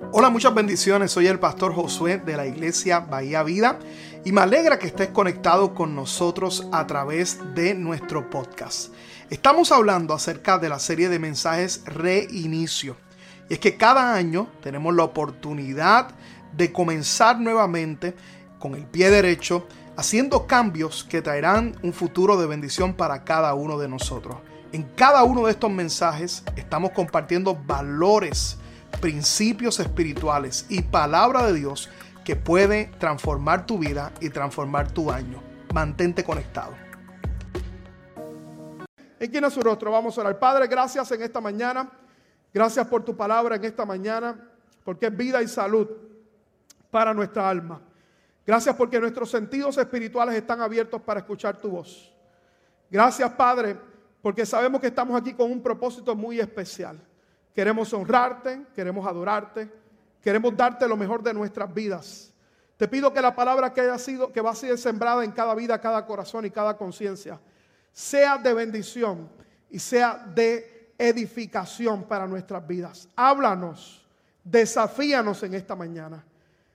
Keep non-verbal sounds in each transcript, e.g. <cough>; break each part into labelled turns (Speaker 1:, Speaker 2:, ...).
Speaker 1: Hola, muchas bendiciones. Soy el pastor Josué de la iglesia Bahía Vida y me alegra que estés conectado con nosotros a través de nuestro podcast. Estamos hablando acerca de la serie de mensajes Reinicio. Y es que cada año tenemos la oportunidad de comenzar nuevamente con el pie derecho, haciendo cambios que traerán un futuro de bendición para cada uno de nosotros. En cada uno de estos mensajes estamos compartiendo valores principios espirituales y palabra de Dios que puede transformar tu vida y transformar tu año. Mantente conectado.
Speaker 2: Inclina su rostro, vamos a orar. Padre, gracias en esta mañana. Gracias por tu palabra en esta mañana, porque es vida y salud para nuestra alma. Gracias porque nuestros sentidos espirituales están abiertos para escuchar tu voz. Gracias, Padre, porque sabemos que estamos aquí con un propósito muy especial. Queremos honrarte, queremos adorarte, queremos darte lo mejor de nuestras vidas. Te pido que la palabra que haya sido, que va a ser sembrada en cada vida, cada corazón y cada conciencia, sea de bendición y sea de edificación para nuestras vidas. Háblanos, desafíanos en esta mañana.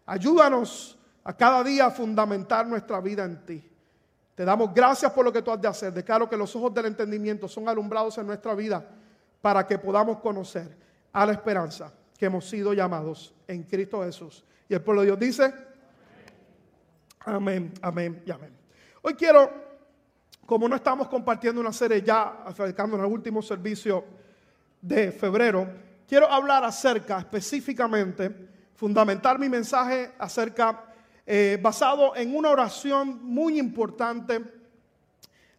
Speaker 2: Ayúdanos a cada día a fundamentar nuestra vida en ti. Te damos gracias por lo que tú has de hacer. Declaro que los ojos del entendimiento son alumbrados en nuestra vida para que podamos conocer a la esperanza que hemos sido llamados en Cristo Jesús. Y el pueblo de Dios dice, amén, amén y amén. Hoy quiero, como no estamos compartiendo una serie ya acercándonos al último servicio de febrero, quiero hablar acerca específicamente, fundamentar mi mensaje acerca, eh, basado en una oración muy importante,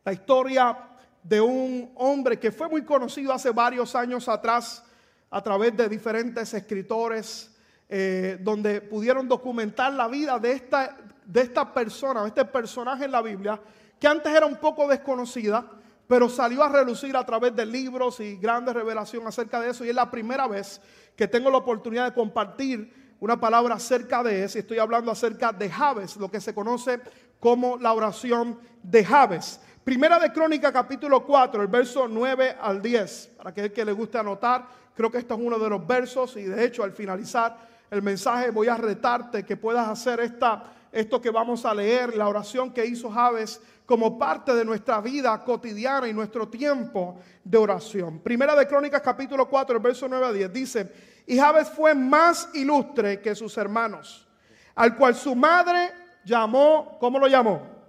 Speaker 2: la historia de un hombre que fue muy conocido hace varios años atrás a través de diferentes escritores, eh, donde pudieron documentar la vida de esta, de esta persona, de este personaje en la Biblia, que antes era un poco desconocida, pero salió a relucir a través de libros y grandes revelaciones acerca de eso. Y es la primera vez que tengo la oportunidad de compartir una palabra acerca de eso. Estoy hablando acerca de Javes, lo que se conoce como la oración de Javes. Primera de Crónica capítulo 4, el verso 9 al 10. Para aquel que le guste anotar, creo que este es uno de los versos y de hecho al finalizar el mensaje voy a retarte que puedas hacer esta, esto que vamos a leer, la oración que hizo Javes como parte de nuestra vida cotidiana y nuestro tiempo de oración. Primera de Crónicas capítulo 4, el verso 9 a 10 dice, y Javes fue más ilustre que sus hermanos, al cual su madre llamó, ¿cómo lo llamó?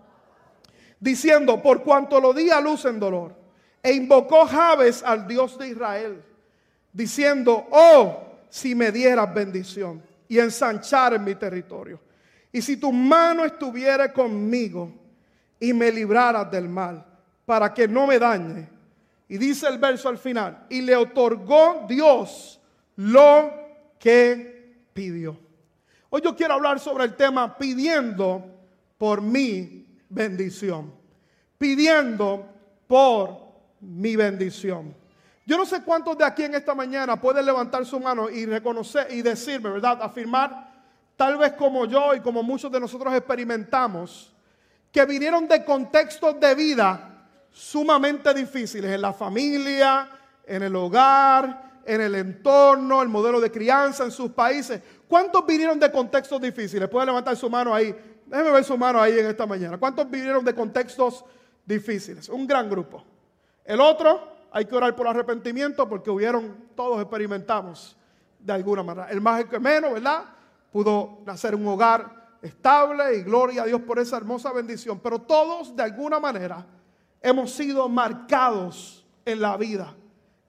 Speaker 2: Diciendo, por cuanto lo di a luz en dolor. E invocó Jabes al Dios de Israel, diciendo, oh, si me dieras bendición y ensanchar en mi territorio. Y si tu mano estuviera conmigo y me libraras del mal, para que no me dañe. Y dice el verso al final, y le otorgó Dios lo que pidió. Hoy yo quiero hablar sobre el tema pidiendo por mí bendición. Pidiendo por mi bendición. Yo no sé cuántos de aquí en esta mañana pueden levantar su mano y reconocer y decirme, ¿verdad? Afirmar, tal vez como yo y como muchos de nosotros experimentamos, que vinieron de contextos de vida sumamente difíciles, en la familia, en el hogar, en el entorno, el modelo de crianza en sus países. ¿Cuántos vinieron de contextos difíciles? Pueden levantar su mano ahí. Déjeme ver su mano ahí en esta mañana. ¿Cuántos vivieron de contextos difíciles? Un gran grupo. El otro, hay que orar por arrepentimiento porque hubieron, todos experimentamos de alguna manera. El más que menos, ¿verdad? Pudo nacer un hogar estable y gloria a Dios por esa hermosa bendición. Pero todos de alguna manera hemos sido marcados en la vida.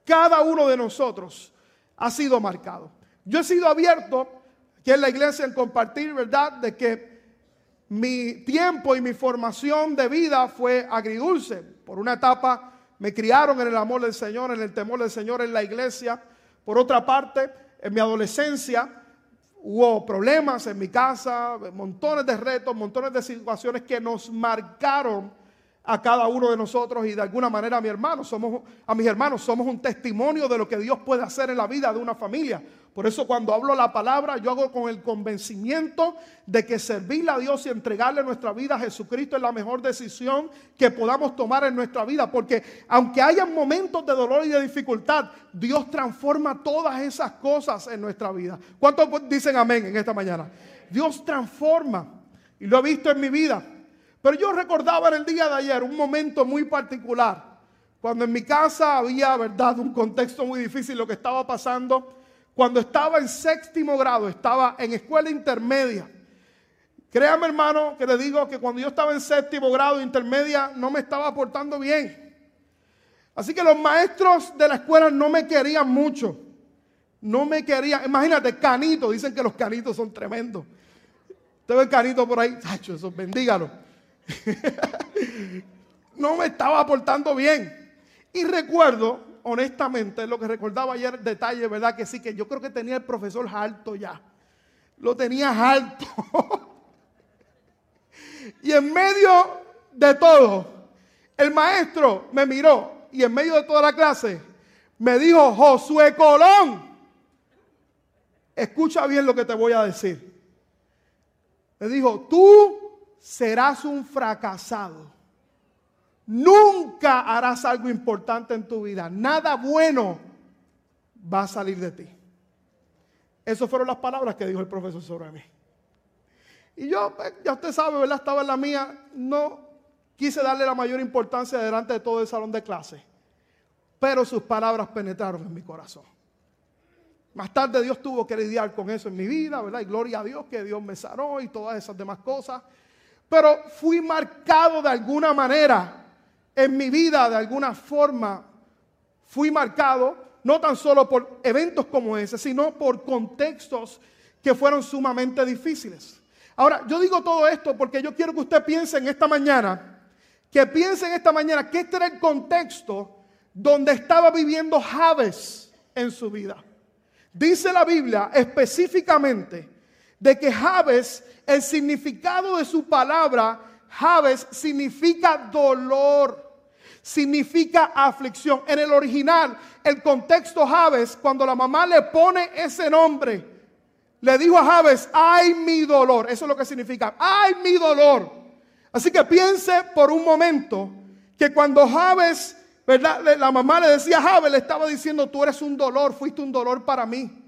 Speaker 2: Cada uno de nosotros ha sido marcado. Yo he sido abierto aquí en la iglesia en compartir, ¿verdad? De que mi tiempo y mi formación de vida fue agridulce. Por una etapa me criaron en el amor del Señor, en el temor del Señor en la iglesia. Por otra parte, en mi adolescencia hubo problemas en mi casa, montones de retos, montones de situaciones que nos marcaron a cada uno de nosotros y de alguna manera a mi hermano, somos a mis hermanos somos un testimonio de lo que Dios puede hacer en la vida de una familia. Por eso cuando hablo la palabra, yo hago con el convencimiento de que servirle a Dios y entregarle nuestra vida a Jesucristo es la mejor decisión que podamos tomar en nuestra vida. Porque aunque haya momentos de dolor y de dificultad, Dios transforma todas esas cosas en nuestra vida. ¿Cuántos dicen amén en esta mañana? Dios transforma. Y lo he visto en mi vida. Pero yo recordaba en el día de ayer un momento muy particular. Cuando en mi casa había, verdad, un contexto muy difícil, lo que estaba pasando cuando estaba en séptimo grado, estaba en escuela intermedia. Créame hermano que le digo que cuando yo estaba en séptimo grado intermedia no me estaba portando bien. Así que los maestros de la escuela no me querían mucho. No me querían. Imagínate, canito. Dicen que los canitos son tremendos. Usted ve canito por ahí. Tacho, eso bendígalo. <laughs> no me estaba portando bien. Y recuerdo honestamente, lo que recordaba ayer, detalle, ¿verdad? Que sí, que yo creo que tenía el profesor alto ya. Lo tenía alto. <laughs> y en medio de todo, el maestro me miró y en medio de toda la clase me dijo, Josué Colón, escucha bien lo que te voy a decir. Me dijo, tú serás un fracasado. Nunca harás algo importante en tu vida. Nada bueno va a salir de ti. Esas fueron las palabras que dijo el profesor sobre mí. Y yo, pues, ya usted sabe, ¿verdad? Estaba en la mía. No quise darle la mayor importancia delante de todo el salón de clase. Pero sus palabras penetraron en mi corazón. Más tarde Dios tuvo que lidiar con eso en mi vida, ¿verdad? Y gloria a Dios que Dios me sanó y todas esas demás cosas. Pero fui marcado de alguna manera en mi vida de alguna forma fui marcado, no tan solo por eventos como ese, sino por contextos que fueron sumamente difíciles. Ahora, yo digo todo esto porque yo quiero que usted piense en esta mañana, que piense en esta mañana que este era el contexto donde estaba viviendo Javes en su vida. Dice la Biblia específicamente de que Javes, el significado de su palabra, Javes significa dolor significa aflicción. En el original, el contexto Javes, cuando la mamá le pone ese nombre, le dijo a Javes, ay mi dolor. Eso es lo que significa, ay mi dolor. Así que piense por un momento que cuando Javes, ¿verdad? La mamá le decía a Javes, le estaba diciendo, tú eres un dolor, fuiste un dolor para mí.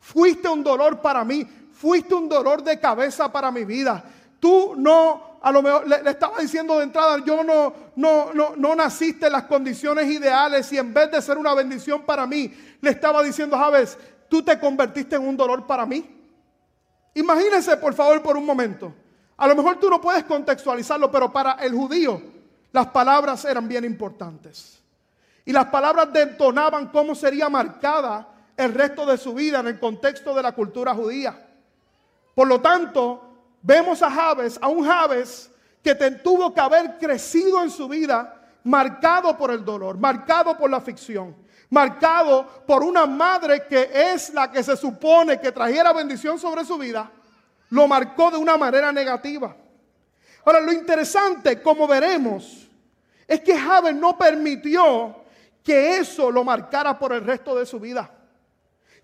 Speaker 2: Fuiste un dolor para mí, fuiste un dolor de cabeza para mi vida. Tú no a lo mejor le, estaba diciendo de entrada, yo no, no, no, no naciste en las condiciones ideales y en vez de ser una bendición para mí, le estaba diciendo, Javes, tú te convertiste en un dolor para mí. Imagínense, por favor, por un momento. A lo mejor tú no puedes contextualizarlo, pero para el judío las palabras eran bien importantes. Y las palabras detonaban cómo sería marcada el resto de su vida en el contexto de la cultura judía. Por lo tanto, vemos a Javes, a un Javes que tuvo que haber crecido en su vida marcado por el dolor, marcado por la ficción, marcado por una madre que es la que se supone que trajera bendición sobre su vida, lo marcó de una manera negativa. Ahora, lo interesante, como veremos, es que Javes no permitió que eso lo marcara por el resto de su vida.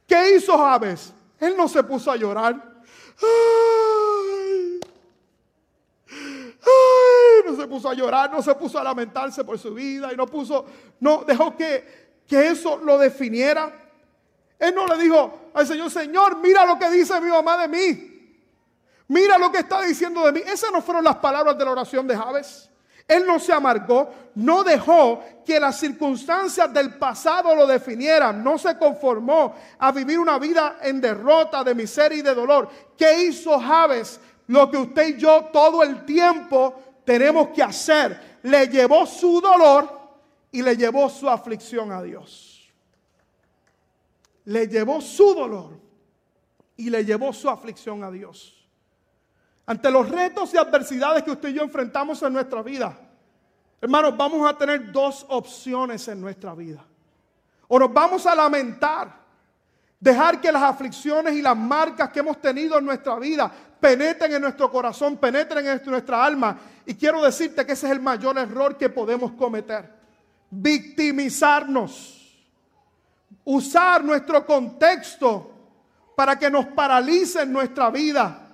Speaker 2: ¿Qué hizo Javes? Él no se puso a llorar. No se puso a llorar, no se puso a lamentarse por su vida y no puso, no dejó que, que eso lo definiera. Él no le dijo al Señor, Señor, mira lo que dice mi mamá de mí. Mira lo que está diciendo de mí. Esas no fueron las palabras de la oración de Javes. Él no se amargó, no dejó que las circunstancias del pasado lo definieran, no se conformó a vivir una vida en derrota, de miseria y de dolor. ¿Qué hizo Javes? Lo que usted y yo todo el tiempo tenemos que hacer. Le llevó su dolor y le llevó su aflicción a Dios. Le llevó su dolor y le llevó su aflicción a Dios. Ante los retos y adversidades que usted y yo enfrentamos en nuestra vida, hermanos, vamos a tener dos opciones en nuestra vida. O nos vamos a lamentar Dejar que las aflicciones y las marcas que hemos tenido en nuestra vida penetren en nuestro corazón, penetren en nuestra alma. Y quiero decirte que ese es el mayor error que podemos cometer. Victimizarnos. Usar nuestro contexto para que nos paralice en nuestra vida.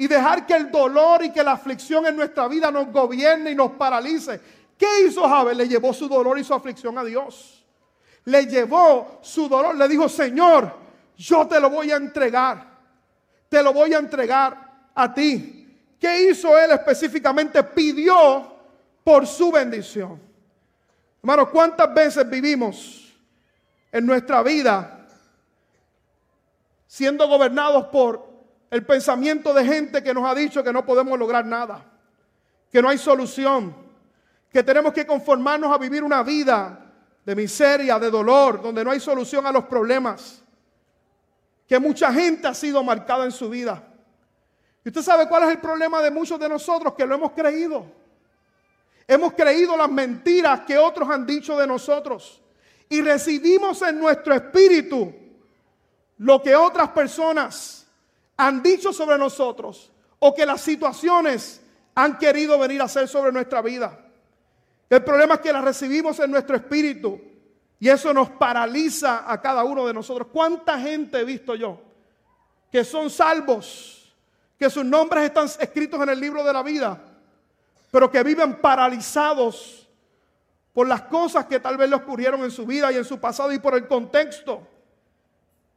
Speaker 2: Y dejar que el dolor y que la aflicción en nuestra vida nos gobierne y nos paralice. ¿Qué hizo Javes? Le llevó su dolor y su aflicción a Dios le llevó su dolor, le dijo, Señor, yo te lo voy a entregar, te lo voy a entregar a ti. ¿Qué hizo él específicamente? Pidió por su bendición. Hermano, ¿cuántas veces vivimos en nuestra vida siendo gobernados por el pensamiento de gente que nos ha dicho que no podemos lograr nada, que no hay solución, que tenemos que conformarnos a vivir una vida de miseria, de dolor, donde no hay solución a los problemas. Que mucha gente ha sido marcada en su vida. Y usted sabe cuál es el problema de muchos de nosotros, que lo hemos creído. Hemos creído las mentiras que otros han dicho de nosotros. Y recibimos en nuestro espíritu lo que otras personas han dicho sobre nosotros o que las situaciones han querido venir a hacer sobre nuestra vida. El problema es que la recibimos en nuestro espíritu y eso nos paraliza a cada uno de nosotros. ¿Cuánta gente he visto yo que son salvos, que sus nombres están escritos en el libro de la vida, pero que viven paralizados por las cosas que tal vez le ocurrieron en su vida y en su pasado y por el contexto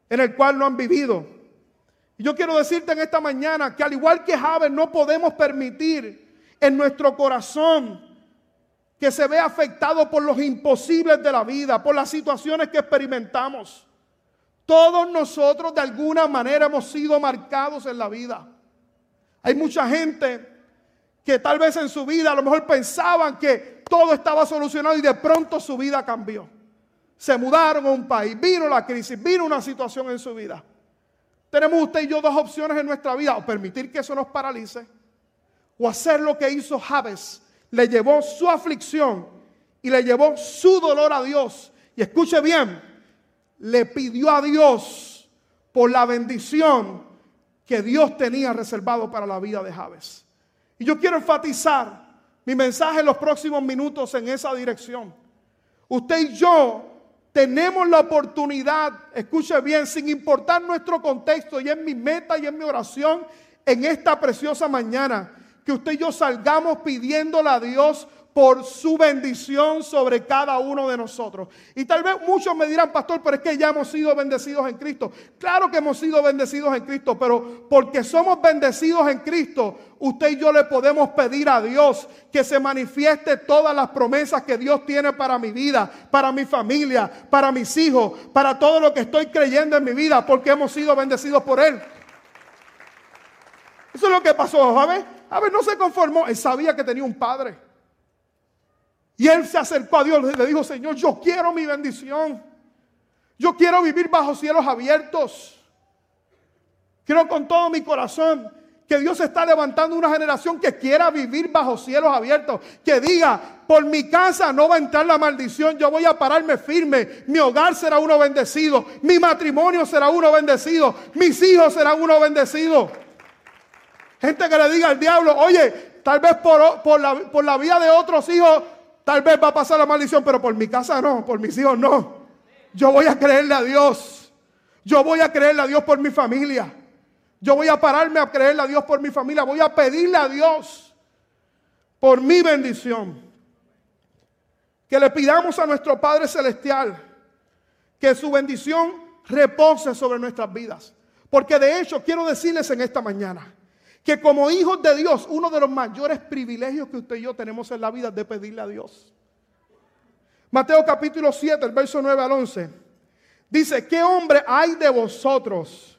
Speaker 2: en el cual no han vivido? Yo quiero decirte en esta mañana que al igual que Javes no podemos permitir en nuestro corazón que se ve afectado por los imposibles de la vida, por las situaciones que experimentamos. Todos nosotros de alguna manera hemos sido marcados en la vida. Hay mucha gente que tal vez en su vida a lo mejor pensaban que todo estaba solucionado y de pronto su vida cambió. Se mudaron a un país, vino la crisis, vino una situación en su vida. Tenemos usted y yo dos opciones en nuestra vida, o permitir que eso nos paralice, o hacer lo que hizo Javes le llevó su aflicción y le llevó su dolor a Dios. Y escuche bien, le pidió a Dios por la bendición que Dios tenía reservado para la vida de Javes. Y yo quiero enfatizar mi mensaje en los próximos minutos en esa dirección. Usted y yo tenemos la oportunidad, escuche bien, sin importar nuestro contexto, y en mi meta y en mi oración en esta preciosa mañana, que usted y yo salgamos pidiéndole a Dios por su bendición sobre cada uno de nosotros. Y tal vez muchos me dirán, pastor, pero es que ya hemos sido bendecidos en Cristo. Claro que hemos sido bendecidos en Cristo, pero porque somos bendecidos en Cristo, usted y yo le podemos pedir a Dios que se manifieste todas las promesas que Dios tiene para mi vida, para mi familia, para mis hijos, para todo lo que estoy creyendo en mi vida, porque hemos sido bendecidos por Él. Eso es lo que pasó, ¿sabes? A ver, no se conformó. Él sabía que tenía un padre. Y él se acercó a Dios y le dijo, Señor, yo quiero mi bendición. Yo quiero vivir bajo cielos abiertos. Quiero con todo mi corazón que Dios está levantando una generación que quiera vivir bajo cielos abiertos. Que diga, por mi casa no va a entrar la maldición, yo voy a pararme firme. Mi hogar será uno bendecido. Mi matrimonio será uno bendecido. Mis hijos serán uno bendecido. Gente que le diga al diablo, oye, tal vez por, la, por la vida de otros hijos, tal vez va a pasar la maldición, pero por mi casa no, por mis hijos no. Yo voy a creerle a Dios. Yo voy a creerle a Dios por mi familia. Yo voy a pararme a creerle a Dios por mi familia. Voy a pedirle a Dios por mi bendición. Que le pidamos a nuestro Padre Celestial que su bendición repose sobre nuestras vidas. Porque de hecho quiero decirles en esta mañana que como hijos de Dios, uno de los mayores privilegios que usted y yo tenemos en la vida es de pedirle a Dios. Mateo capítulo 7, el verso 9 al 11. Dice, ¿qué hombre hay de vosotros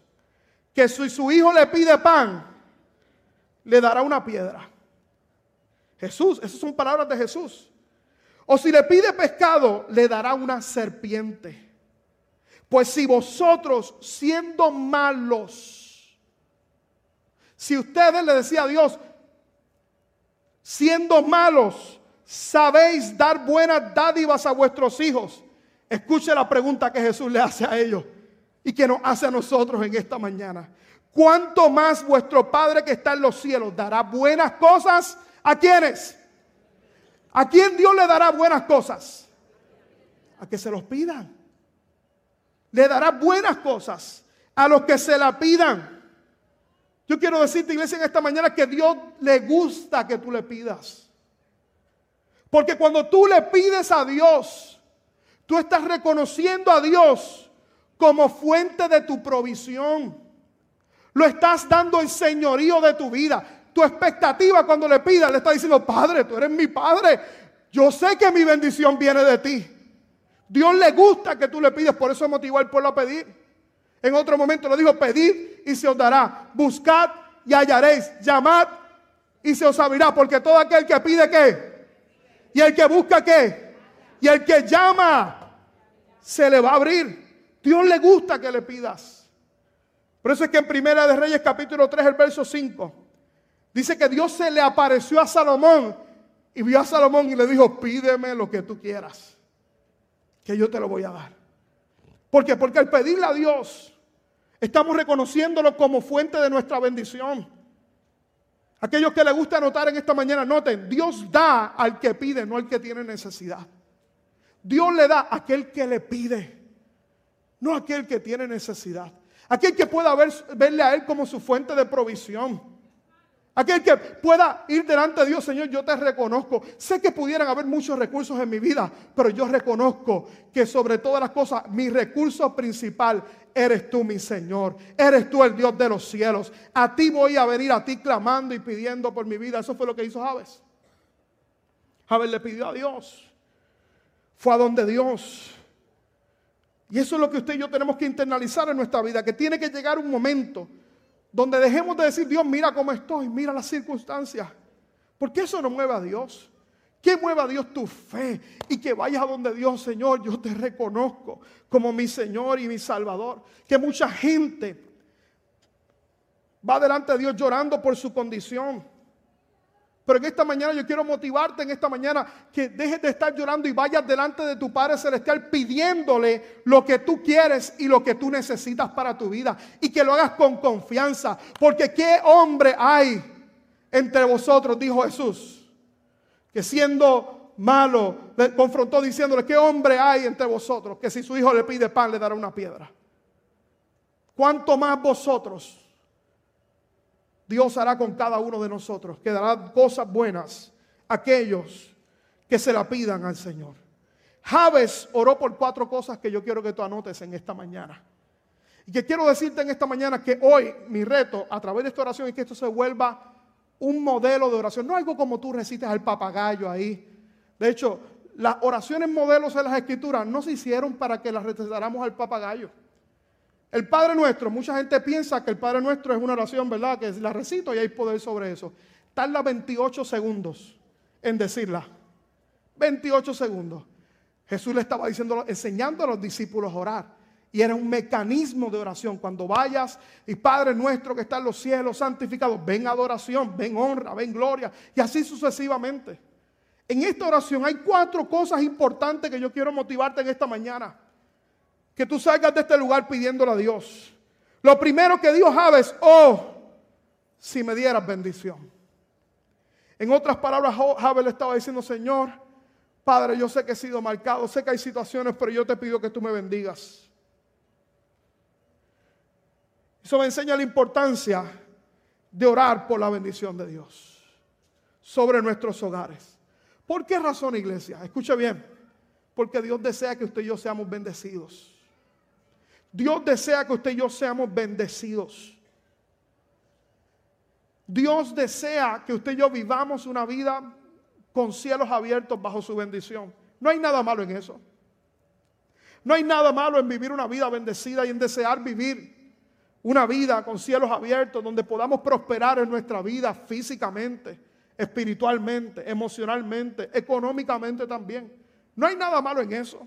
Speaker 2: que si su hijo le pide pan, le dará una piedra? Jesús, esas son palabras de Jesús. O si le pide pescado, le dará una serpiente. Pues si vosotros, siendo malos, si ustedes le decía a Dios, siendo malos, sabéis dar buenas dádivas a vuestros hijos, escuche la pregunta que Jesús le hace a ellos. y que nos hace a nosotros en esta mañana. ¿Cuánto más vuestro Padre que está en los cielos dará buenas cosas a quienes? ¿A quién Dios le dará buenas cosas? A que se los pidan. Le dará buenas cosas a los que se la pidan. Yo quiero decirte, iglesia, en esta mañana que Dios le gusta que tú le pidas. Porque cuando tú le pides a Dios, tú estás reconociendo a Dios como fuente de tu provisión. Lo estás dando el señorío de tu vida. Tu expectativa cuando le pidas, le está diciendo, Padre, tú eres mi Padre. Yo sé que mi bendición viene de ti. Dios le gusta que tú le pides, por eso motivó al pueblo a pedir. En otro momento le dijo, pedid y se os dará. Buscad y hallaréis. Llamad y se os abrirá. Porque todo aquel que pide qué. Y el que busca qué. Y el que llama se le va a abrir. Dios le gusta que le pidas. Por eso es que en Primera de Reyes capítulo 3, el verso 5, dice que Dios se le apareció a Salomón y vio a Salomón y le dijo, pídeme lo que tú quieras, que yo te lo voy a dar. ¿Por qué? Porque al pedirle a Dios, estamos reconociéndolo como fuente de nuestra bendición. Aquellos que les gusta anotar en esta mañana, noten, Dios da al que pide, no al que tiene necesidad. Dios le da a aquel que le pide, no a aquel que tiene necesidad. Aquel que pueda ver, verle a Él como su fuente de provisión. Aquel que pueda ir delante de Dios, Señor, yo te reconozco. Sé que pudieran haber muchos recursos en mi vida, pero yo reconozco que sobre todas las cosas, mi recurso principal eres tú, mi Señor. Eres tú el Dios de los cielos. A ti voy a venir, a ti clamando y pidiendo por mi vida. Eso fue lo que hizo Javes. Javes le pidió a Dios. Fue a donde Dios. Y eso es lo que usted y yo tenemos que internalizar en nuestra vida, que tiene que llegar un momento donde dejemos de decir, Dios, mira cómo estoy, mira las circunstancias. Porque eso no mueve a Dios. Que mueva Dios tu fe y que vayas a donde Dios, Señor, yo te reconozco como mi Señor y mi Salvador. Que mucha gente va delante de Dios llorando por su condición. Pero en esta mañana yo quiero motivarte en esta mañana que dejes de estar llorando y vayas delante de tu Padre Celestial pidiéndole lo que tú quieres y lo que tú necesitas para tu vida. Y que lo hagas con confianza. Porque qué hombre hay entre vosotros, dijo Jesús, que siendo malo, le confrontó diciéndole, ¿qué hombre hay entre vosotros que si su hijo le pide pan le dará una piedra? ¿Cuánto más vosotros? Dios hará con cada uno de nosotros, que dará cosas buenas a aquellos que se la pidan al Señor. Javes oró por cuatro cosas que yo quiero que tú anotes en esta mañana. Y que quiero decirte en esta mañana que hoy mi reto a través de esta oración es que esto se vuelva un modelo de oración, no algo como tú recites al papagayo ahí. De hecho, las oraciones modelos de las escrituras no se hicieron para que las recitáramos al papagayo. El Padre Nuestro, mucha gente piensa que el Padre Nuestro es una oración, ¿verdad? Que la recito y hay poder sobre eso. Tarda 28 segundos en decirla. 28 segundos. Jesús le estaba diciendo, enseñando a los discípulos a orar. Y era un mecanismo de oración. Cuando vayas y Padre nuestro que está en los cielos, santificado, ven adoración, ven honra, ven gloria. Y así sucesivamente. En esta oración hay cuatro cosas importantes que yo quiero motivarte en esta mañana que tú salgas de este lugar pidiéndole a Dios. Lo primero que dijo Javes, oh, si me dieras bendición. En otras palabras, Javes le estaba diciendo, Señor, Padre, yo sé que he sido marcado, sé que hay situaciones, pero yo te pido que tú me bendigas. Eso me enseña la importancia de orar por la bendición de Dios sobre nuestros hogares. ¿Por qué razón, iglesia? Escucha bien. Porque Dios desea que usted y yo seamos bendecidos. Dios desea que usted y yo seamos bendecidos. Dios desea que usted y yo vivamos una vida con cielos abiertos bajo su bendición. No hay nada malo en eso. No hay nada malo en vivir una vida bendecida y en desear vivir una vida con cielos abiertos donde podamos prosperar en nuestra vida físicamente, espiritualmente, emocionalmente, económicamente también. No hay nada malo en eso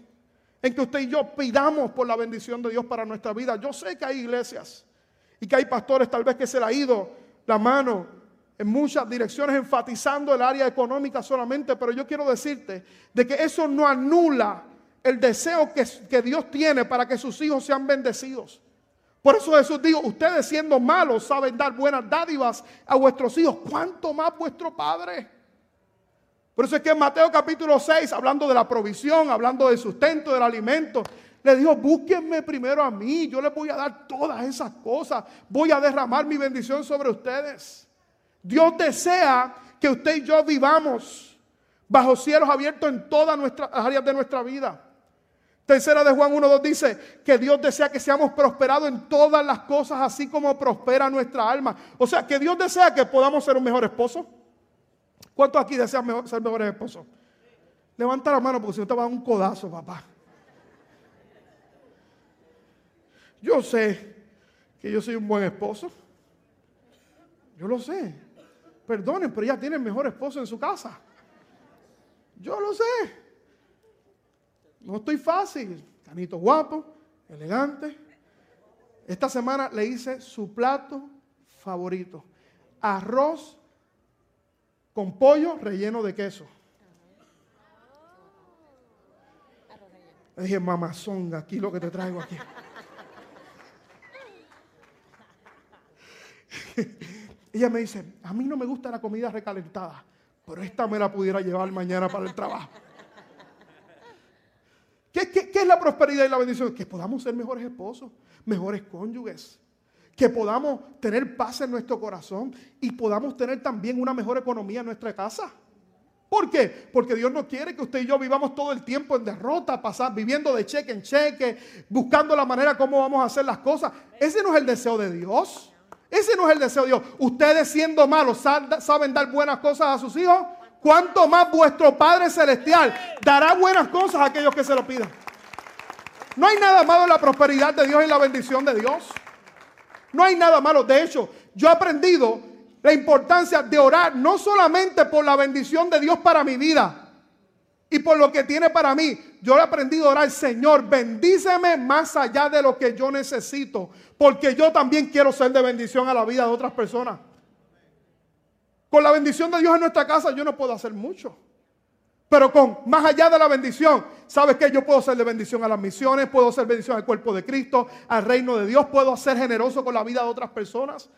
Speaker 2: en que usted y yo pidamos por la bendición de Dios para nuestra vida. Yo sé que hay iglesias y que hay pastores tal vez que se le ha ido la mano en muchas direcciones enfatizando el área económica solamente, pero yo quiero decirte de que eso no anula el deseo que, que Dios tiene para que sus hijos sean bendecidos. Por eso Jesús dijo, ustedes siendo malos saben dar buenas dádivas a vuestros hijos, ¿cuánto más vuestro Padre? Por eso es que en Mateo capítulo 6, hablando de la provisión, hablando del sustento, del alimento, le dijo, búsquenme primero a mí, yo les voy a dar todas esas cosas, voy a derramar mi bendición sobre ustedes. Dios desea que usted y yo vivamos bajo cielos abiertos en todas nuestras áreas de nuestra vida. Tercera de Juan 1.2 dice que Dios desea que seamos prosperados en todas las cosas, así como prospera nuestra alma. O sea, que Dios desea que podamos ser un mejor esposo. ¿Cuántos aquí desean ser mejores esposos? Levanta la mano porque si no te va a dar un codazo, papá. Yo sé que yo soy un buen esposo. Yo lo sé. Perdonen, pero ella tiene el mejor esposo en su casa. Yo lo sé. No estoy fácil. Canito guapo, elegante. Esta semana le hice su plato favorito. Arroz con pollo relleno de queso. Le dije, mamazonga, aquí lo que te traigo aquí. <laughs> Ella me dice, a mí no me gusta la comida recalentada, pero esta me la pudiera llevar mañana para el trabajo. ¿Qué, es la prosperidad y la bendición? Que podamos ser mejores esposos, mejores cónyuges, que podamos tener paz en nuestro corazón y podamos tener también una mejor economía en nuestra casa. ¿Por qué? Porque Dios no quiere que usted y yo vivamos todo el tiempo en derrota, pasar, viviendo de cheque en cheque, buscando la manera como vamos a hacer las cosas. Ese no es el deseo de Dios. Ese no es el deseo de Dios. Ustedes siendo malos saben dar buenas cosas a sus hijos. ¿Cuánto más vuestro Padre Celestial dará buenas cosas a aquellos que se lo pidan? No hay nada malo en la prosperidad de Dios y la bendición de Dios. No hay nada malo. De hecho, yo he aprendido la importancia de orar no solamente por la bendición de Dios para mi vida y por lo que tiene para mí. Yo he aprendido a orar, Señor, bendíceme más allá de lo que yo necesito porque yo también quiero ser de bendición a la vida de otras personas. Con la bendición de Dios en nuestra casa yo no puedo hacer mucho. Pero con más allá de la bendición, ¿sabes qué? Yo puedo ser de bendición a las misiones, puedo ser bendición al cuerpo de Cristo, al reino de Dios, puedo ser generoso con la vida de otras personas.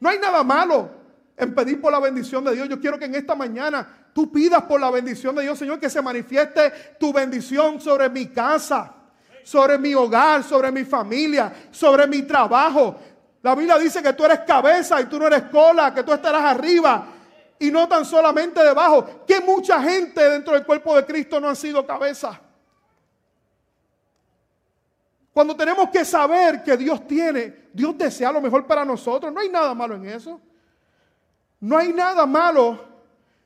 Speaker 2: No hay nada malo en pedir por la bendición de Dios. Yo quiero que en esta mañana tú pidas por la bendición de Dios, Señor, que se manifieste tu bendición sobre mi casa sobre mi hogar, sobre mi familia, sobre mi trabajo. La Biblia dice que tú eres cabeza y tú no eres cola, que tú estarás arriba y no tan solamente debajo. Que mucha gente dentro del cuerpo de Cristo no han sido cabeza. Cuando tenemos que saber que Dios tiene, Dios desea lo mejor para nosotros, no hay nada malo en eso. No hay nada malo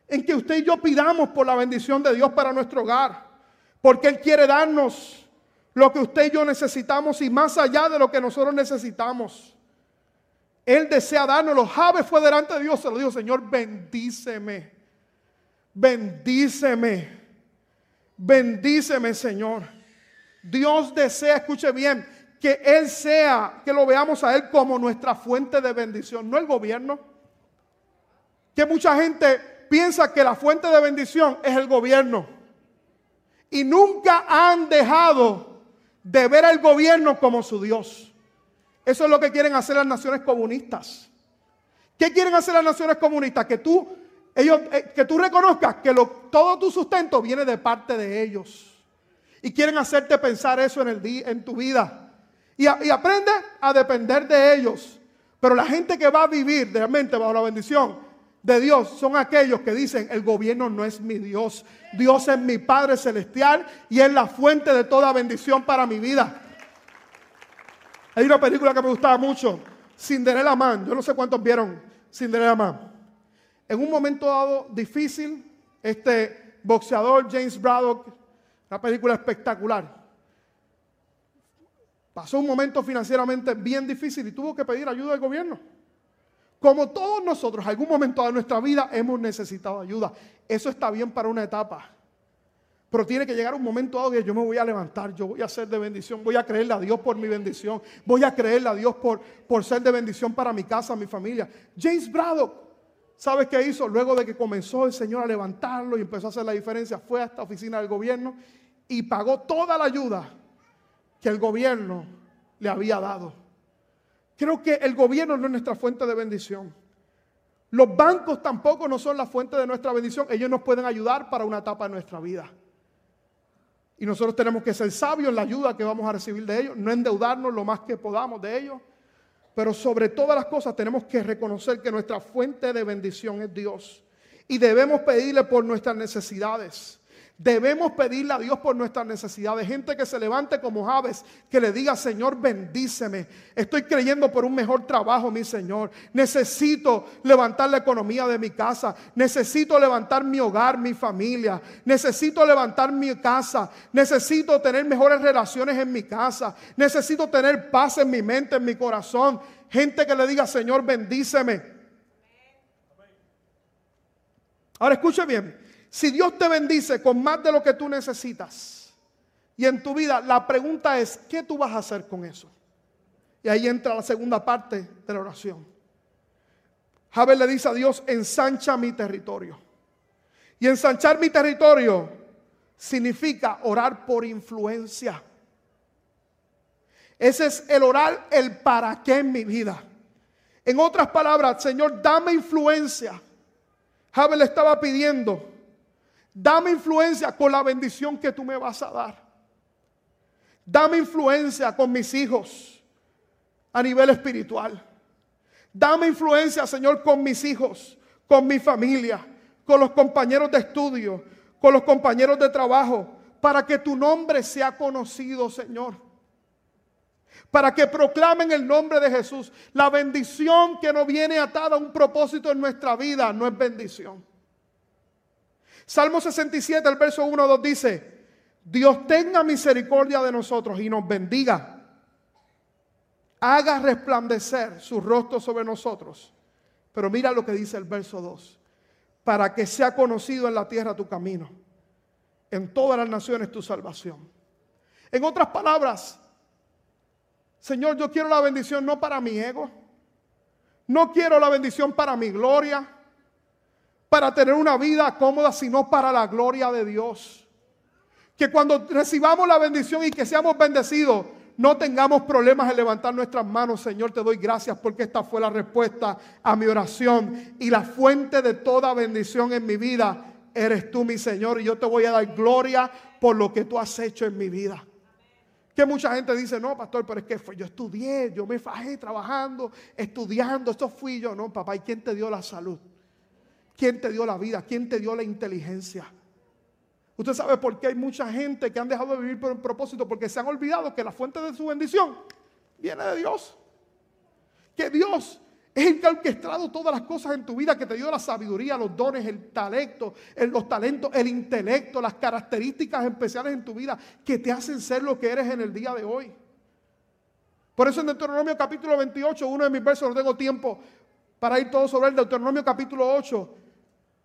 Speaker 2: en que usted y yo pidamos por la bendición de Dios para nuestro hogar, porque Él quiere darnos lo que usted y yo necesitamos y más allá de lo que nosotros necesitamos. Él desea darnos. Los Javes fue delante de Dios, se lo dijo, Señor, bendíceme. Bendíceme. Bendíceme, Señor. Dios desea, escuche bien, que Él sea, que lo veamos a Él como nuestra fuente de bendición, no el gobierno. Que mucha gente piensa que la fuente de bendición es el gobierno. Y nunca han dejado de ver al gobierno como su Dios. Eso es lo que quieren hacer las naciones comunistas. ¿Qué quieren hacer las naciones comunistas? Que tú, ellos, eh, que tú reconozcas que todo tu sustento viene de parte de ellos. Y quieren hacerte pensar eso en, el en tu vida. Y, y aprende a depender de ellos. Pero la gente que va a vivir realmente bajo la bendición de Dios son aquellos que dicen, el gobierno no es mi Dios, Dios es mi Padre Celestial y es la fuente de toda bendición para mi vida. Hay una película que me gustaba mucho, Cinderella Man, yo no sé cuántos vieron Cinderella Man. En un momento dado difícil, este boxeador James Braddock, una película espectacular, pasó un momento financieramente bien difícil y tuvo que pedir ayuda del gobierno. Como todos nosotros, algún momento de nuestra vida hemos necesitado ayuda. Eso está bien para una etapa. Pero tiene que llegar un momento dado que yo me voy a levantar, yo voy a ser de bendición, voy a creerle a Dios por mi bendición, voy a creerle a Dios por, por ser de bendición para mi casa, mi familia. James Braddock, ¿sabes qué hizo? Luego de que comenzó el Señor a levantarlo y empezó a hacer la diferencia, fue a esta oficina del gobierno y pagó toda la ayuda que el gobierno le había dado. Creo que el gobierno no es nuestra fuente de bendición. Los bancos tampoco no son la fuente de nuestra bendición. Ellos nos pueden ayudar para una etapa de nuestra vida. Y nosotros tenemos que ser sabios en la ayuda que vamos a recibir de ellos, no endeudarnos lo más que podamos de ellos. Pero sobre todas las cosas tenemos que reconocer que nuestra fuente de bendición es Dios. Y debemos pedirle por nuestras necesidades. Debemos pedirle a Dios por nuestras necesidades. Gente que se levante como aves, que le diga, Señor, bendíceme. Estoy creyendo por un mejor trabajo, mi Señor. Necesito levantar la economía de mi casa. Necesito levantar mi hogar, mi familia. Necesito levantar mi casa. Necesito tener mejores relaciones en mi casa. Necesito tener paz en mi mente, en mi corazón. Gente que le diga, Señor, bendíceme. Ahora escuche bien. Si Dios te bendice con más de lo que tú necesitas y en tu vida, la pregunta es, ¿qué tú vas a hacer con eso? Y ahí entra la segunda parte de la oración. Javier le dice a Dios, ensancha mi territorio. Y ensanchar mi territorio significa orar por influencia. Ese es el orar, el para qué en mi vida. En otras palabras, Señor, dame influencia. Javier le estaba pidiendo Dame influencia con la bendición que tú me vas a dar. Dame influencia con mis hijos a nivel espiritual. Dame influencia, Señor, con mis hijos, con mi familia, con los compañeros de estudio, con los compañeros de trabajo, para que tu nombre sea conocido, Señor. Para que proclamen el nombre de Jesús. La bendición que no viene atada a un propósito en nuestra vida no es bendición. Salmo 67, el verso 1 2 dice, Dios tenga misericordia de nosotros y nos bendiga. Haga resplandecer su rostro sobre nosotros. Pero mira lo que dice el verso 2. Para que sea conocido en la tierra tu camino, en todas las naciones tu salvación. En otras palabras, Señor, yo quiero la bendición no para mi ego. No quiero la bendición para mi gloria para tener una vida cómoda, sino para la gloria de Dios. Que cuando recibamos la bendición y que seamos bendecidos, no tengamos problemas en levantar nuestras manos. Señor, te doy gracias porque esta fue la respuesta a mi oración. Y la fuente de toda bendición en mi vida eres tú, mi Señor. Y yo te voy a dar gloria por lo que tú has hecho en mi vida. Que mucha gente dice, no, pastor, pero es que fue, yo estudié, yo me fajé trabajando, estudiando, esto fui yo. No, papá, ¿y quién te dio la salud? ¿Quién te dio la vida? ¿Quién te dio la inteligencia? Usted sabe por qué hay mucha gente que han dejado de vivir por un propósito, porque se han olvidado que la fuente de su bendición viene de Dios. Que Dios es el que ha orquestado todas las cosas en tu vida, que te dio la sabiduría, los dones, el talento, los talentos, el intelecto, las características especiales en tu vida que te hacen ser lo que eres en el día de hoy. Por eso en Deuteronomio capítulo 28, uno de mis versos, no tengo tiempo para ir todo sobre el Deuteronomio capítulo 8,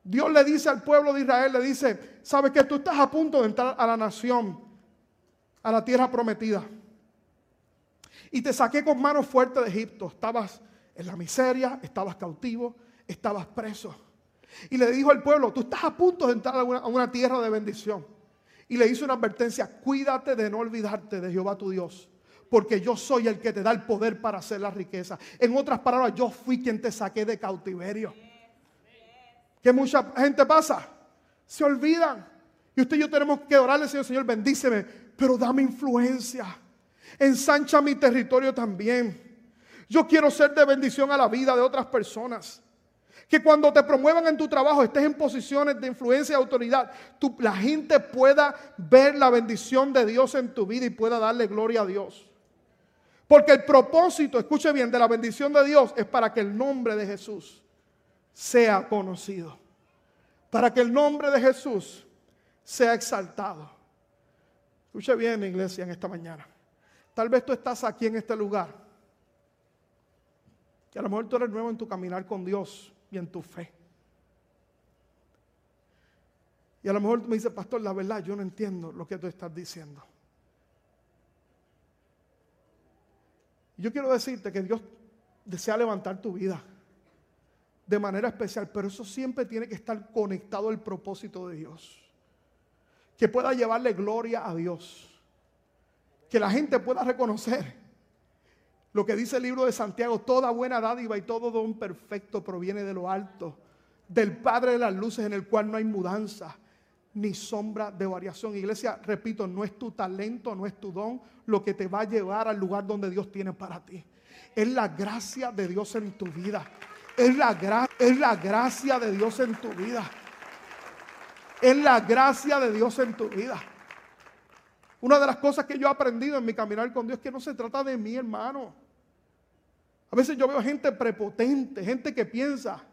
Speaker 2: Dios le dice al pueblo de Israel, le dice, sabes que tú estás a punto de entrar a la nación, a la tierra prometida. Y te saqué con manos fuertes de Egipto. Estabas en la miseria, estabas cautivo, estabas preso. Y le dijo al pueblo, tú estás a punto de entrar a una, a una tierra de bendición. Y le hizo una advertencia, cuídate de no olvidarte de Jehová tu Dios porque yo soy el que te da el poder para hacer la riqueza. En otras palabras, yo fui quien te saqué de cautiverio que mucha gente pasa, se olvidan. Y usted y yo tenemos que orarle, Señor, Señor, bendíceme, pero dame influencia. Ensancha mi territorio también. Yo quiero ser de bendición a la vida de otras personas. Que cuando te promuevan en tu trabajo, estés en posiciones de influencia y autoridad, la gente pueda ver la bendición de Dios en tu vida y pueda darle gloria a Dios. Porque el propósito, escuche bien, de la bendición de Dios es para que el nombre de Jesús sea conocido. Para que el nombre de Jesús sea exaltado. Escuche bien, iglesia, en esta mañana. Tal vez tú estás aquí en este lugar. Que a lo mejor tú eres nuevo en tu caminar con Dios y en tu fe. Y a lo mejor tú me dices, pastor, la verdad, yo no entiendo lo que tú estás diciendo. Yo quiero decirte que Dios desea levantar tu vida de manera especial, pero eso siempre tiene que estar conectado al propósito de Dios. Que pueda llevarle gloria a Dios. Que la gente pueda reconocer lo que dice el libro de Santiago, toda buena dádiva y todo don perfecto proviene de lo alto, del Padre de las luces en el cual no hay mudanza ni sombra de variación. Iglesia, repito, no es tu talento, no es tu don lo que te va a llevar al lugar donde Dios tiene para ti. Es la gracia de Dios en tu vida. Es la, es la gracia de Dios en tu vida. Es la gracia de Dios en tu vida. Una de las cosas que yo he aprendido en mi caminar con Dios es que no se trata de mí, hermano. A veces yo veo gente prepotente, gente que piensa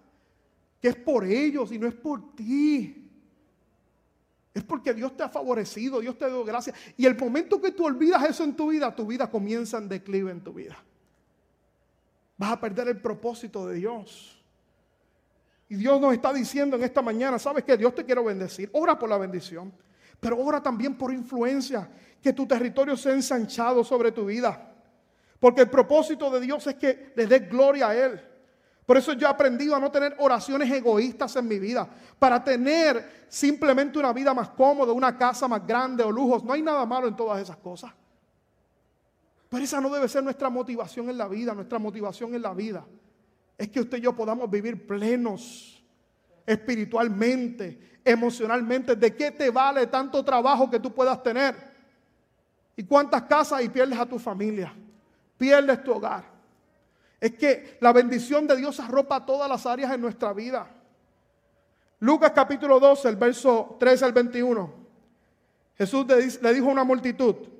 Speaker 2: que es por ellos y no es por ti. Es porque Dios te ha favorecido, Dios te dado gracia. Y el momento que tú olvidas eso en tu vida, tu vida comienza en declive en tu vida. Vas a perder el propósito de Dios. Y Dios nos está diciendo en esta mañana, ¿sabes qué? Dios te quiere bendecir. Ora por la bendición, pero ora también por influencia, que tu territorio sea ensanchado sobre tu vida. Porque el propósito de Dios es que le des gloria a Él. Por eso yo he aprendido a no tener oraciones egoístas en mi vida, para tener simplemente una vida más cómoda, una casa más grande o lujos. No hay nada malo en todas esas cosas. Pero esa no debe ser nuestra motivación en la vida. Nuestra motivación en la vida es que usted y yo podamos vivir plenos espiritualmente, emocionalmente. ¿De qué te vale tanto trabajo que tú puedas tener? ¿Y cuántas casas y pierdes a tu familia? Pierdes tu hogar. Es que la bendición de Dios arropa todas las áreas en nuestra vida. Lucas capítulo 12, el verso 13 al 21. Jesús le dijo a una multitud,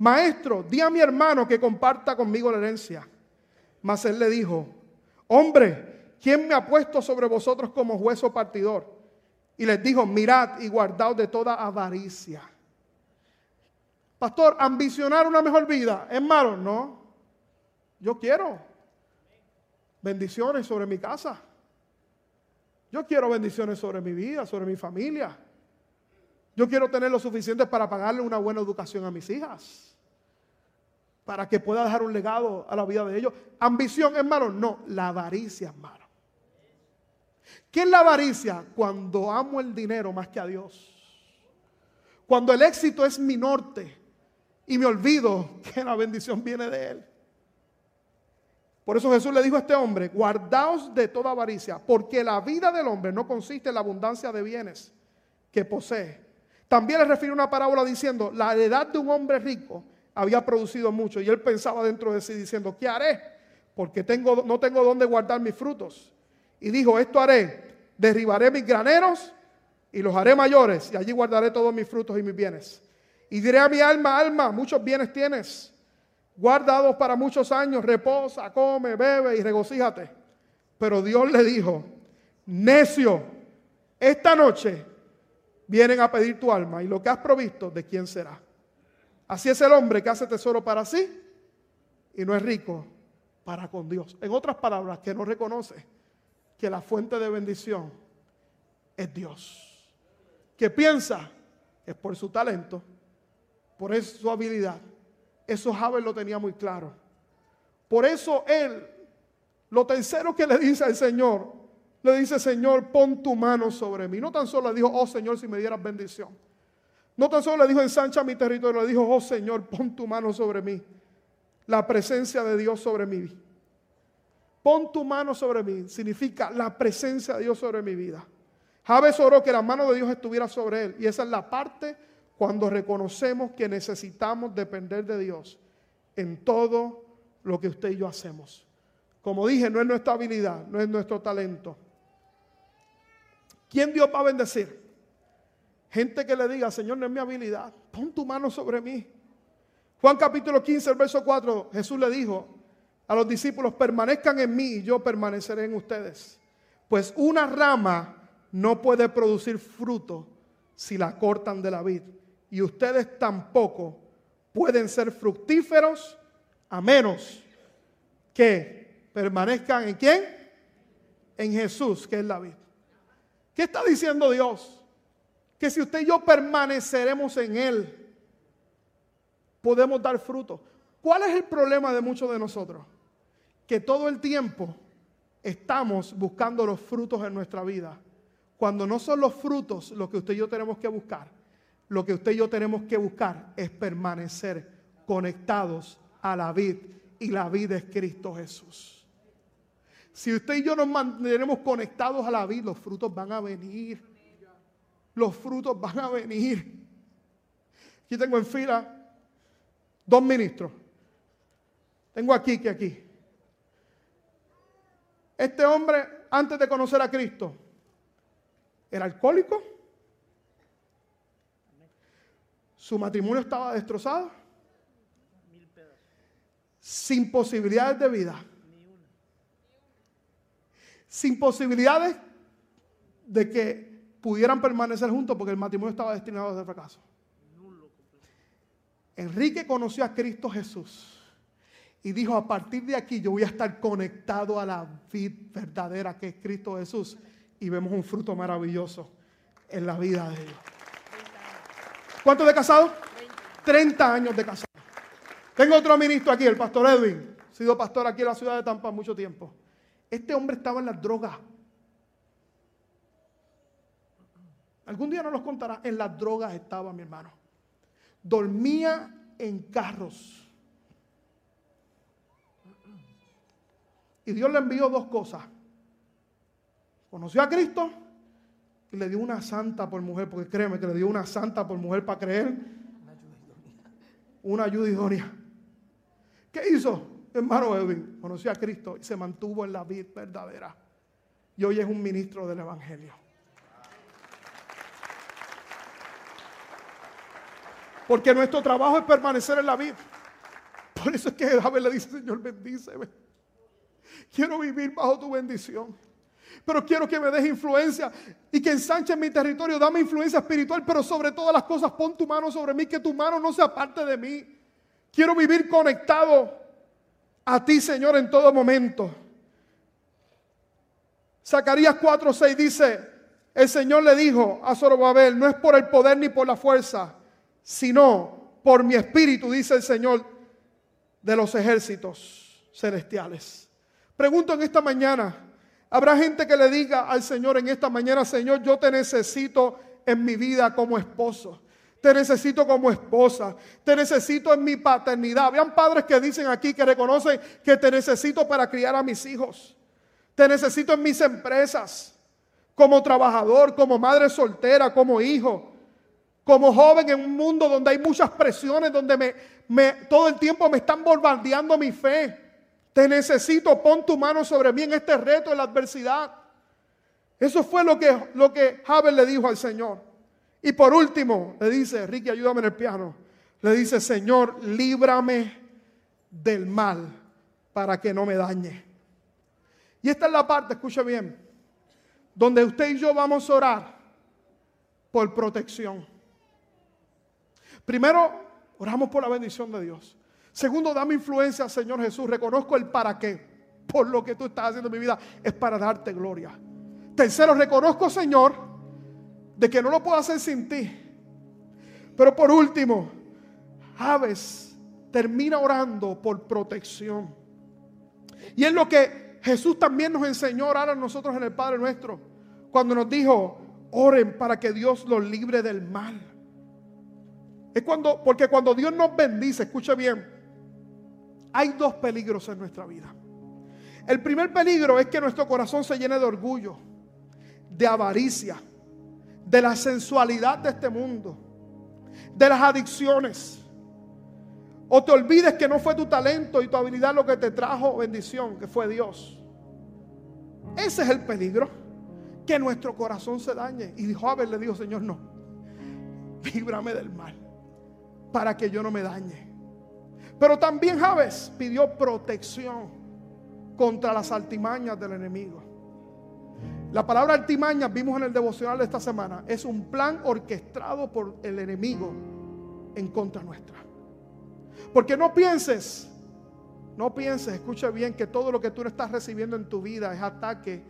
Speaker 2: Maestro, di a mi hermano que comparta conmigo la herencia. Mas él le dijo, Hombre, ¿quién me ha puesto sobre vosotros como juez o partidor? Y les dijo, mirad y guardaos de toda avaricia. Pastor, ambicionar una mejor vida, ¿es malo? No. Yo quiero bendiciones sobre mi casa. Yo quiero bendiciones sobre mi vida, sobre mi familia. Yo quiero tener lo suficiente para pagarle una buena educación a mis hijas. Para que pueda dejar un legado a la vida de ellos. Ambición, hermano, no. La avaricia, hermano. ¿Qué es la avaricia? Cuando amo el dinero más que a Dios. Cuando el éxito es mi norte y me olvido que la bendición viene de Él. Por eso Jesús le dijo a este hombre, guardaos de toda avaricia, porque la vida del hombre no consiste en la abundancia de bienes que posee. También le refiere una parábola diciendo, la heredad de un hombre rico había producido mucho y él pensaba dentro de sí diciendo, ¿qué haré? Porque tengo, no tengo dónde guardar mis frutos. Y dijo, esto haré, derribaré mis graneros y los haré mayores y allí guardaré todos mis frutos y mis bienes. Y diré a mi alma, alma, muchos bienes tienes guardados para muchos años, reposa, come, bebe y regocíjate. Pero Dios le dijo, necio, esta noche vienen a pedir tu alma y lo que has provisto, ¿de quién será? Así es el hombre que hace tesoro para sí y no es rico para con Dios. En otras palabras, que no reconoce que la fuente de bendición es Dios. Que piensa que es por su talento, por su habilidad, eso Javier lo tenía muy claro. Por eso él, lo tercero que le dice al Señor, le dice, Señor, pon tu mano sobre mí. No tan solo le dijo, oh Señor, si me dieras bendición. No tan solo le dijo, ensancha mi territorio, le dijo, oh Señor, pon tu mano sobre mí. La presencia de Dios sobre mí. Pon tu mano sobre mí significa la presencia de Dios sobre mi vida. Javes oró que la mano de Dios estuviera sobre él. Y esa es la parte cuando reconocemos que necesitamos depender de Dios en todo lo que usted y yo hacemos. Como dije, no es nuestra habilidad, no es nuestro talento. ¿Quién Dios va a bendecir? Gente que le diga, Señor, no es mi habilidad, pon tu mano sobre mí. Juan capítulo 15, el verso 4, Jesús le dijo a los discípulos, permanezcan en mí y yo permaneceré en ustedes. Pues una rama no puede producir fruto si la cortan de la vid y ustedes tampoco pueden ser fructíferos a menos que permanezcan en quién? En Jesús, que es la vida. ¿Qué está diciendo Dios? Que si usted y yo permaneceremos en Él, podemos dar fruto. ¿Cuál es el problema de muchos de nosotros? Que todo el tiempo estamos buscando los frutos en nuestra vida, cuando no son los frutos los que usted y yo tenemos que buscar lo que usted y yo tenemos que buscar es permanecer conectados a la vid y la vida es Cristo Jesús. Si usted y yo nos mantenemos conectados a la vida, los frutos van a venir. Los frutos van a venir. Aquí tengo en fila dos ministros. Tengo aquí que aquí. Este hombre, antes de conocer a Cristo, era alcohólico. Su matrimonio estaba destrozado. Sin posibilidades de vida. Sin posibilidades de que pudieran permanecer juntos porque el matrimonio estaba destinado a ser fracaso. Enrique conoció a Cristo Jesús y dijo, a partir de aquí yo voy a estar conectado a la vida verdadera que es Cristo Jesús. Y vemos un fruto maravilloso en la vida de ellos. ¿Cuántos de casados? 30 años de casado. Tengo otro ministro aquí, el pastor Edwin. Ha sido pastor aquí en la ciudad de Tampa mucho tiempo. Este hombre estaba en las drogas. Algún día nos los contará. En las drogas estaba mi hermano. Dormía en carros. Y Dios le envió dos cosas. Conoció a Cristo y le dio una santa por mujer, porque créeme que le dio una santa por mujer para creer. Una ayuda idónea. ¿Qué hizo? Hermano Edwin conoció a Cristo y se mantuvo en la vida verdadera. Y hoy es un ministro del Evangelio. Porque nuestro trabajo es permanecer en la vida. Por eso es que David le dice, Señor, bendíceme. Quiero vivir bajo tu bendición. Pero quiero que me des influencia y que ensanche mi territorio. Dame influencia espiritual, pero sobre todas las cosas pon tu mano sobre mí, que tu mano no sea parte de mí. Quiero vivir conectado a ti, Señor, en todo momento. Zacarías 4:6 dice, el Señor le dijo a Zorobabel, no es por el poder ni por la fuerza, sino por mi espíritu, dice el Señor de los ejércitos celestiales. Pregunto en esta mañana, ¿habrá gente que le diga al Señor en esta mañana, Señor, yo te necesito en mi vida como esposo? Te necesito como esposa. Te necesito en mi paternidad. Habían padres que dicen aquí que reconocen que te necesito para criar a mis hijos. Te necesito en mis empresas. Como trabajador, como madre soltera, como hijo como joven en un mundo donde hay muchas presiones, donde me, todo el tiempo me están bombardeando mi fe. Te necesito, pon tu mano sobre mí en este reto de la adversidad. Eso fue lo que, lo que le dijo al Señor. Y por último, le dice, Ricky, ayúdame en el piano. Le dice, Señor, líbrame del mal para que no me dañe. Y esta es la parte, escuche bien, donde usted y yo vamos a orar por protección. Primero, oramos por la bendición de Dios. Segundo, dame influencia, Señor Jesús. Reconozco el para qué. Por lo que tú estás haciendo en mi vida es para darte gloria. Tercero, reconozco, Señor, de que no lo puedo hacer sin ti. Pero por último, Aves termina orando por protección. Y es lo que Jesús también nos enseñó a orar a nosotros en el Padre nuestro. Cuando nos dijo, oren para que Dios los libre del mal. Es cuando, porque cuando Dios nos bendice, escuche bien, hay dos peligros en nuestra vida. El primer peligro es que nuestro corazón se llene de orgullo, de avaricia, de la sensualidad de este mundo, de las adicciones. O te olvides que no fue tu talento y tu habilidad lo que te trajo bendición, que fue Dios. Ese es el peligro, que nuestro corazón se dañe. Y ver, le dijo, Señor, no, líbrame del mal para que yo no me dañe. Pero también Javes pidió protección contra las altimañas del enemigo. La palabra altimaña, vimos en el devocional de esta semana, es un plan orquestado por el enemigo en contra nuestra. Porque no pienses, no pienses, escucha bien, que todo lo que tú estás recibiendo en tu vida es ataque,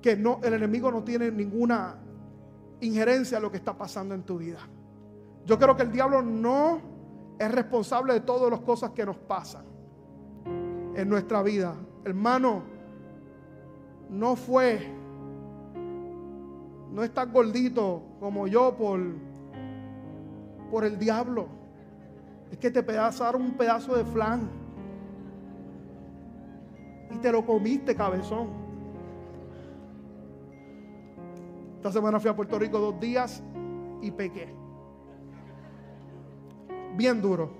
Speaker 2: que no, el enemigo no tiene ninguna injerencia a lo que está pasando en tu vida. Yo creo que el diablo no es responsable de todas las cosas que nos pasan en nuestra vida. Hermano, no fue, no es tan gordito como yo por, por el diablo. Es que te pedazaron un pedazo de flan. y te lo comiste, cabezón. Esta semana fui a Puerto Rico dos días y pequé. Bien duro.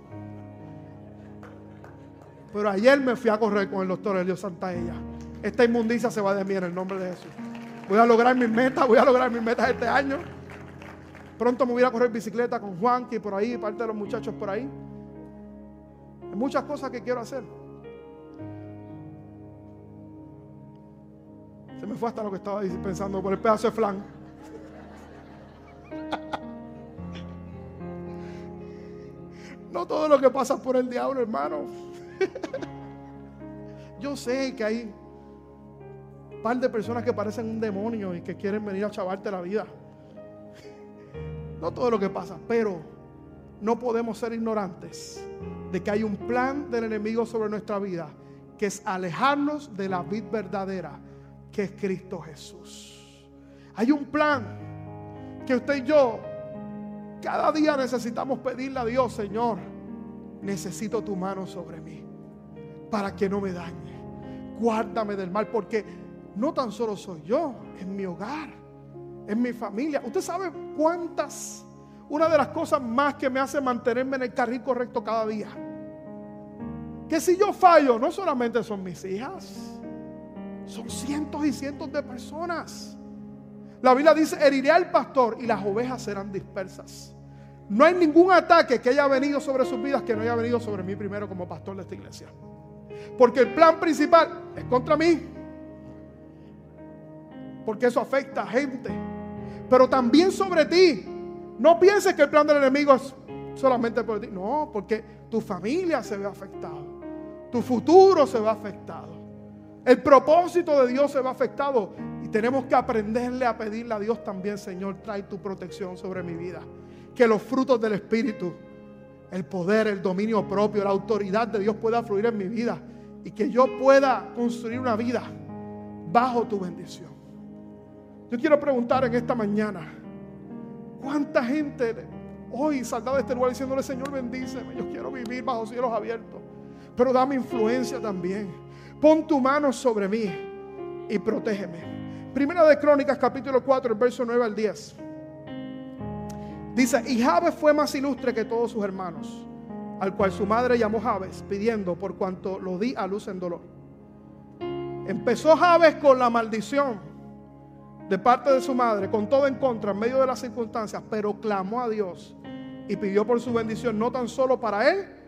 Speaker 2: Pero ayer me fui a correr con el doctor Elio Santaella. Esta inmundicia se va de mí en el nombre de Jesús. Voy a lograr mis metas, voy a lograr mis metas este año. Pronto me voy a correr bicicleta con Juan, que por ahí, parte de los muchachos por ahí. Hay muchas cosas que quiero hacer. Se me fue hasta lo que estaba pensando por el pedazo de flan. No todo lo que pasa por el diablo, hermano. <laughs> Yo sé que hay un par de personas que parecen un demonio y que quieren venir a chavarte la vida. No todo lo que pasa, pero no podemos ser ignorantes de que hay un plan del enemigo sobre nuestra vida, que es alejarnos de la vida verdadera, que es Cristo Jesús. Hay un plan que usted y yo cada día necesitamos pedirle a Dios, Señor, necesito tu mano sobre mí para que no me dañe. Guárdame del mal, porque no tan solo soy yo, en mi hogar, en mi familia. Usted sabe cuántas, una de las cosas más que me hace mantenerme en el carril correcto cada día. Que si yo fallo, no solamente son mis hijas, son cientos y cientos de personas. La Biblia dice, heriré al pastor y las ovejas serán dispersas. No hay ningún ataque que haya venido sobre sus vidas que no haya venido sobre mí primero como pastor de esta iglesia. Porque el plan principal es contra mí. Porque eso afecta a gente. Pero también sobre ti. No pienses que el plan del enemigo es solamente por ti. No, porque tu familia se ve afectada. Tu futuro se ve afectado. El propósito de Dios se ve afectado. Y tenemos que aprenderle a pedirle a Dios también, Señor, trae tu protección sobre mi vida. Que los frutos del Espíritu, el poder, el dominio propio, la autoridad de Dios pueda fluir en mi vida. Y que yo pueda construir una vida bajo tu bendición. Yo quiero preguntar en esta mañana, ¿cuánta gente hoy saldrá de este lugar diciéndole, Señor, bendíceme, yo quiero vivir bajo cielos abiertos, pero dame influencia también. Pon tu mano sobre mí y protégeme. Primera de Crónicas, capítulo 4, el verso 9 al 10. Dice, y Jabes fue más ilustre que todos sus hermanos, al cual su madre llamó Jabes, pidiendo por cuanto lo di a luz en dolor. Empezó Jabes con la maldición de parte de su madre, con todo en contra, en medio de las circunstancias, pero clamó a Dios y pidió por su bendición, no tan solo para él,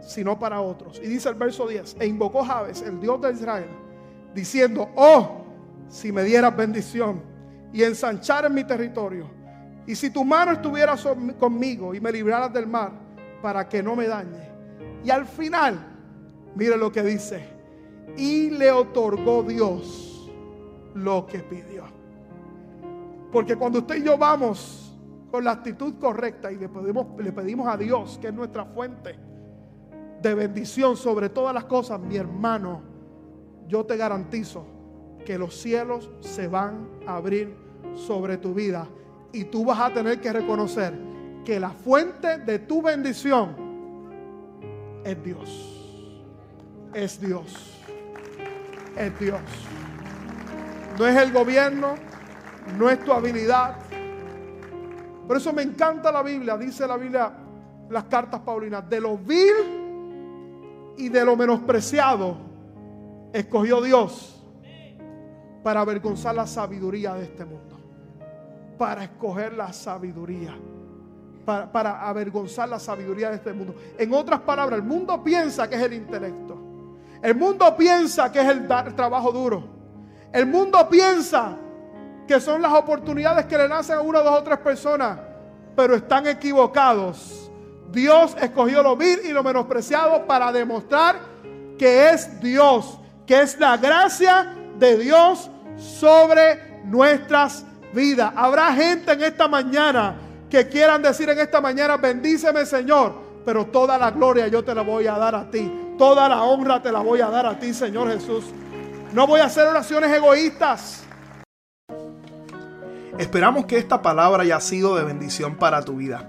Speaker 2: sino para otros. Y dice el verso 10, e invocó Jabes, el Dios de Israel, diciendo, oh, si me dieras bendición y ensanchar en mi territorio, y si tu mano estuviera conmigo y me libraras del mar, para que no me dañe. Y al final, mire lo que dice, y le otorgó Dios lo que pidió. Porque cuando usted y yo vamos con la actitud correcta y le pedimos, le pedimos a Dios, que es nuestra fuente de bendición sobre todas las cosas, mi hermano, yo te garantizo que los cielos se van a abrir sobre tu vida y tú vas a tener que reconocer que la fuente de tu bendición es Dios. Es Dios. Es Dios. No es el gobierno, no es tu habilidad. Por eso me encanta la Biblia, dice la Biblia, las cartas paulinas, de lo vil y de lo menospreciado, escogió Dios para avergonzar la sabiduría de este mundo. Para escoger la sabiduría. Para, para, avergonzar la sabiduría de este mundo. En otras palabras, el mundo piensa que es el intelecto. El mundo piensa que es el, el trabajo duro. El mundo piensa que son las oportunidades que le nacen a una, dos o tres personas, pero están equivocados. Dios escogió lo vil y lo menospreciado para demostrar que es Dios, que es la gracia de Dios sobre nuestras vidas. Habrá gente en esta mañana que quieran decir en esta mañana, bendíceme Señor, pero toda la gloria yo te la voy a dar a ti. Toda la honra te la voy a dar a ti, Señor Jesús. No voy a hacer oraciones egoístas.
Speaker 1: Esperamos que esta palabra haya sido de bendición para tu vida.